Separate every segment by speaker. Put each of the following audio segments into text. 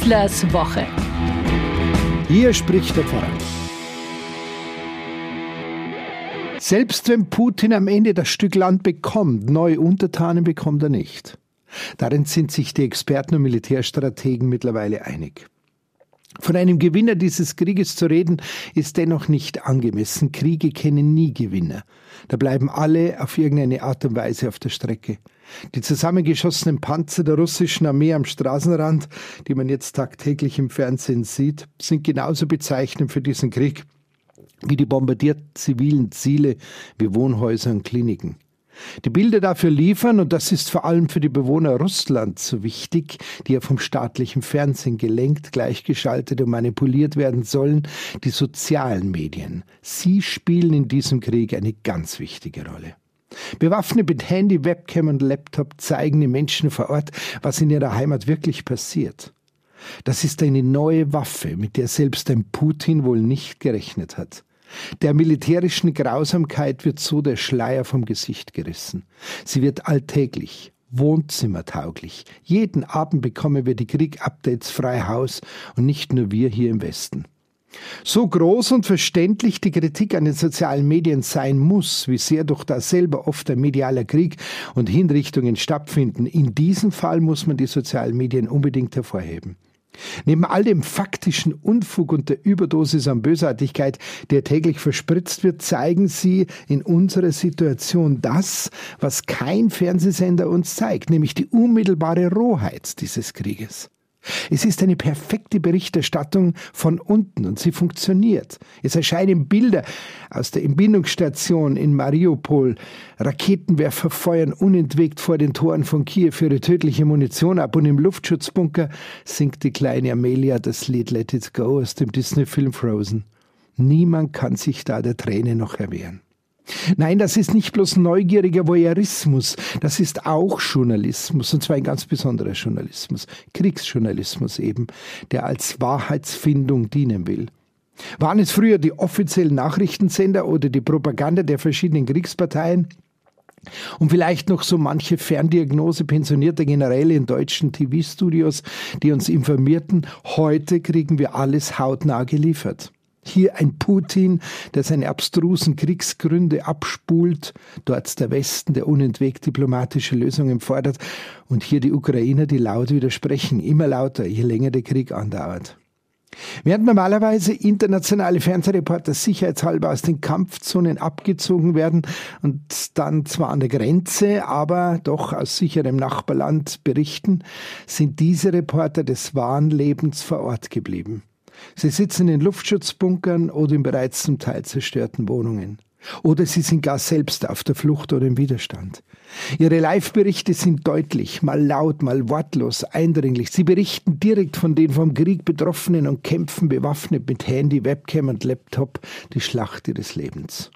Speaker 1: Wieslers Woche.
Speaker 2: Hier spricht der Pfarrer. Selbst wenn Putin am Ende das Stück Land bekommt, neue Untertanen bekommt er nicht. Darin sind sich die Experten und Militärstrategen mittlerweile einig. Von einem Gewinner dieses Krieges zu reden, ist dennoch nicht angemessen. Kriege kennen nie Gewinner. Da bleiben alle auf irgendeine Art und Weise auf der Strecke. Die zusammengeschossenen Panzer der russischen Armee am Straßenrand, die man jetzt tagtäglich im Fernsehen sieht, sind genauso bezeichnend für diesen Krieg wie die bombardierten zivilen Ziele wie Wohnhäuser und Kliniken. Die Bilder dafür liefern, und das ist vor allem für die Bewohner Russlands so wichtig, die ja vom staatlichen Fernsehen gelenkt, gleichgeschaltet und manipuliert werden sollen, die sozialen Medien. Sie spielen in diesem Krieg eine ganz wichtige Rolle. Bewaffnet mit Handy, Webcam und Laptop zeigen die Menschen vor Ort, was in ihrer Heimat wirklich passiert. Das ist eine neue Waffe, mit der selbst ein Putin wohl nicht gerechnet hat. Der militärischen Grausamkeit wird so der Schleier vom Gesicht gerissen. Sie wird alltäglich, wohnzimmertauglich. Jeden Abend bekommen wir die Krieg-Updates frei Haus und nicht nur wir hier im Westen. So groß und verständlich die Kritik an den sozialen Medien sein muss, wie sehr doch da selber oft ein medialer Krieg und Hinrichtungen stattfinden, in diesem Fall muss man die sozialen Medien unbedingt hervorheben. Neben all dem faktischen Unfug und der Überdosis an Bösartigkeit, der täglich verspritzt wird, zeigen sie in unserer Situation das, was kein Fernsehsender uns zeigt, nämlich die unmittelbare Rohheit dieses Krieges. Es ist eine perfekte Berichterstattung von unten und sie funktioniert. Es erscheinen Bilder aus der Entbindungsstation in Mariupol. Raketenwerfer feuern unentwegt vor den Toren von Kiew ihre tödliche Munition ab und im Luftschutzbunker singt die kleine Amelia das Lied Let It Go aus dem Disney-Film Frozen. Niemand kann sich da der Träne noch erwehren. Nein, das ist nicht bloß neugieriger Voyeurismus, das ist auch Journalismus, und zwar ein ganz besonderer Journalismus, Kriegsjournalismus eben, der als Wahrheitsfindung dienen will. Waren es früher die offiziellen Nachrichtensender oder die Propaganda der verschiedenen Kriegsparteien? Und vielleicht noch so manche Ferndiagnose pensionierter Generäle in deutschen TV-Studios, die uns informierten, heute kriegen wir alles hautnah geliefert. Hier ein Putin, der seine abstrusen Kriegsgründe abspult, dort der Westen, der unentwegt diplomatische Lösungen fordert, und hier die Ukrainer, die laut widersprechen, immer lauter, je länger der Krieg andauert. Während normalerweise internationale Fernsehreporter sicherheitshalber aus den Kampfzonen abgezogen werden und dann zwar an der Grenze, aber doch aus sicherem Nachbarland berichten, sind diese Reporter des wahren Lebens vor Ort geblieben. Sie sitzen in Luftschutzbunkern oder in bereits zum Teil zerstörten Wohnungen. Oder sie sind gar selbst auf der Flucht oder im Widerstand. Ihre Live-Berichte sind deutlich, mal laut, mal wortlos, eindringlich. Sie berichten direkt von den vom Krieg Betroffenen und kämpfen bewaffnet mit Handy, Webcam und Laptop die Schlacht ihres Lebens.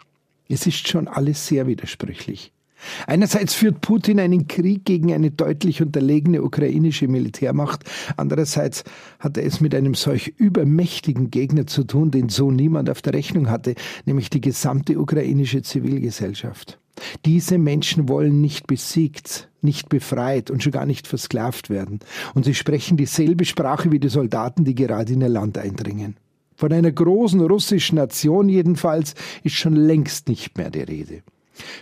Speaker 2: Es ist schon alles sehr widersprüchlich. Einerseits führt Putin einen Krieg gegen eine deutlich unterlegene ukrainische Militärmacht, andererseits hat er es mit einem solch übermächtigen Gegner zu tun, den so niemand auf der Rechnung hatte, nämlich die gesamte ukrainische Zivilgesellschaft. Diese Menschen wollen nicht besiegt, nicht befreit und schon gar nicht versklavt werden. Und sie sprechen dieselbe Sprache wie die Soldaten, die gerade in ihr Land eindringen. Von einer großen russischen Nation jedenfalls ist schon längst nicht mehr die Rede.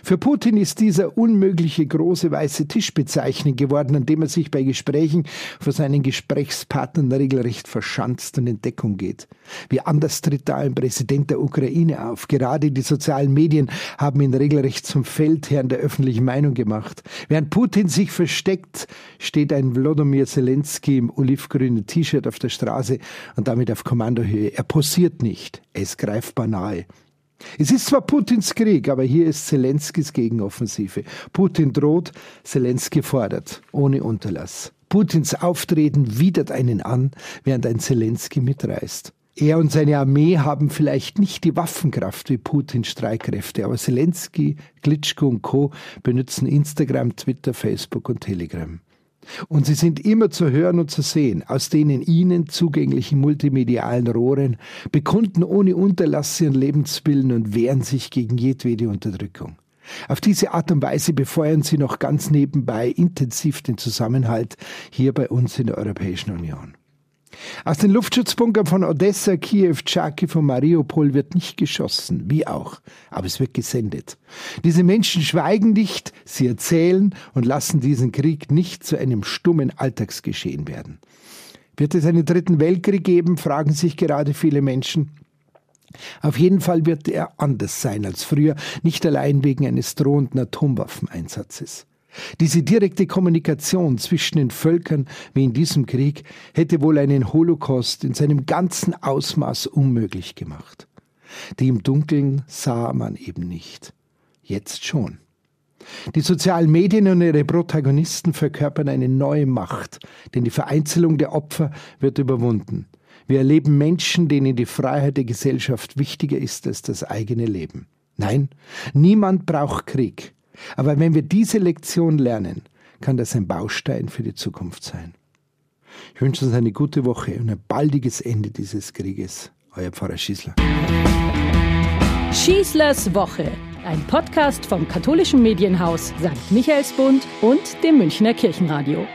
Speaker 2: Für Putin ist dieser unmögliche große weiße Tisch bezeichnet geworden, an dem er sich bei Gesprächen vor seinen Gesprächspartnern regelrecht verschanzt und in Deckung geht. Wie anders tritt da ein Präsident der Ukraine auf. Gerade die sozialen Medien haben ihn regelrecht zum Feldherrn der öffentlichen Meinung gemacht. Während Putin sich versteckt, steht ein Wlodomir Zelensky im olivgrünen T-Shirt auf der Straße und damit auf Kommandohöhe. Er posiert nicht. Er ist greifbar nahe. Es ist zwar Putins Krieg, aber hier ist Zelenskys Gegenoffensive. Putin droht, Zelensky fordert, ohne Unterlass. Putins Auftreten widert einen an, während ein Zelensky mitreißt. Er und seine Armee haben vielleicht nicht die Waffenkraft wie Putins Streitkräfte, aber Zelensky, Klitschko und Co. benutzen Instagram, Twitter, Facebook und Telegram. Und sie sind immer zu hören und zu sehen, aus denen ihnen zugänglichen multimedialen Rohren, bekunden ohne Unterlass ihren Lebenswillen und wehren sich gegen jedwede Unterdrückung. Auf diese Art und Weise befeuern sie noch ganz nebenbei intensiv den Zusammenhalt hier bei uns in der Europäischen Union. Aus den Luftschutzbunkern von Odessa, Kiew, Charkiw und Mariupol wird nicht geschossen, wie auch, aber es wird gesendet. Diese Menschen schweigen nicht, sie erzählen und lassen diesen Krieg nicht zu einem stummen Alltagsgeschehen werden. Wird es einen dritten Weltkrieg geben, fragen sich gerade viele Menschen. Auf jeden Fall wird er anders sein als früher, nicht allein wegen eines drohenden Atomwaffeneinsatzes. Diese direkte Kommunikation zwischen den Völkern wie in diesem Krieg hätte wohl einen Holocaust in seinem ganzen Ausmaß unmöglich gemacht. Die im Dunkeln sah man eben nicht. Jetzt schon. Die sozialen Medien und ihre Protagonisten verkörpern eine neue Macht, denn die Vereinzelung der Opfer wird überwunden. Wir erleben Menschen, denen die Freiheit der Gesellschaft wichtiger ist als das eigene Leben. Nein, niemand braucht Krieg. Aber wenn wir diese Lektion lernen, kann das ein Baustein für die Zukunft sein. Ich wünsche uns eine gute Woche und ein baldiges Ende dieses Krieges. Euer Pfarrer Schießler.
Speaker 1: Schießlers Woche, ein Podcast vom katholischen Medienhaus St. Michaelsbund und dem Münchner Kirchenradio.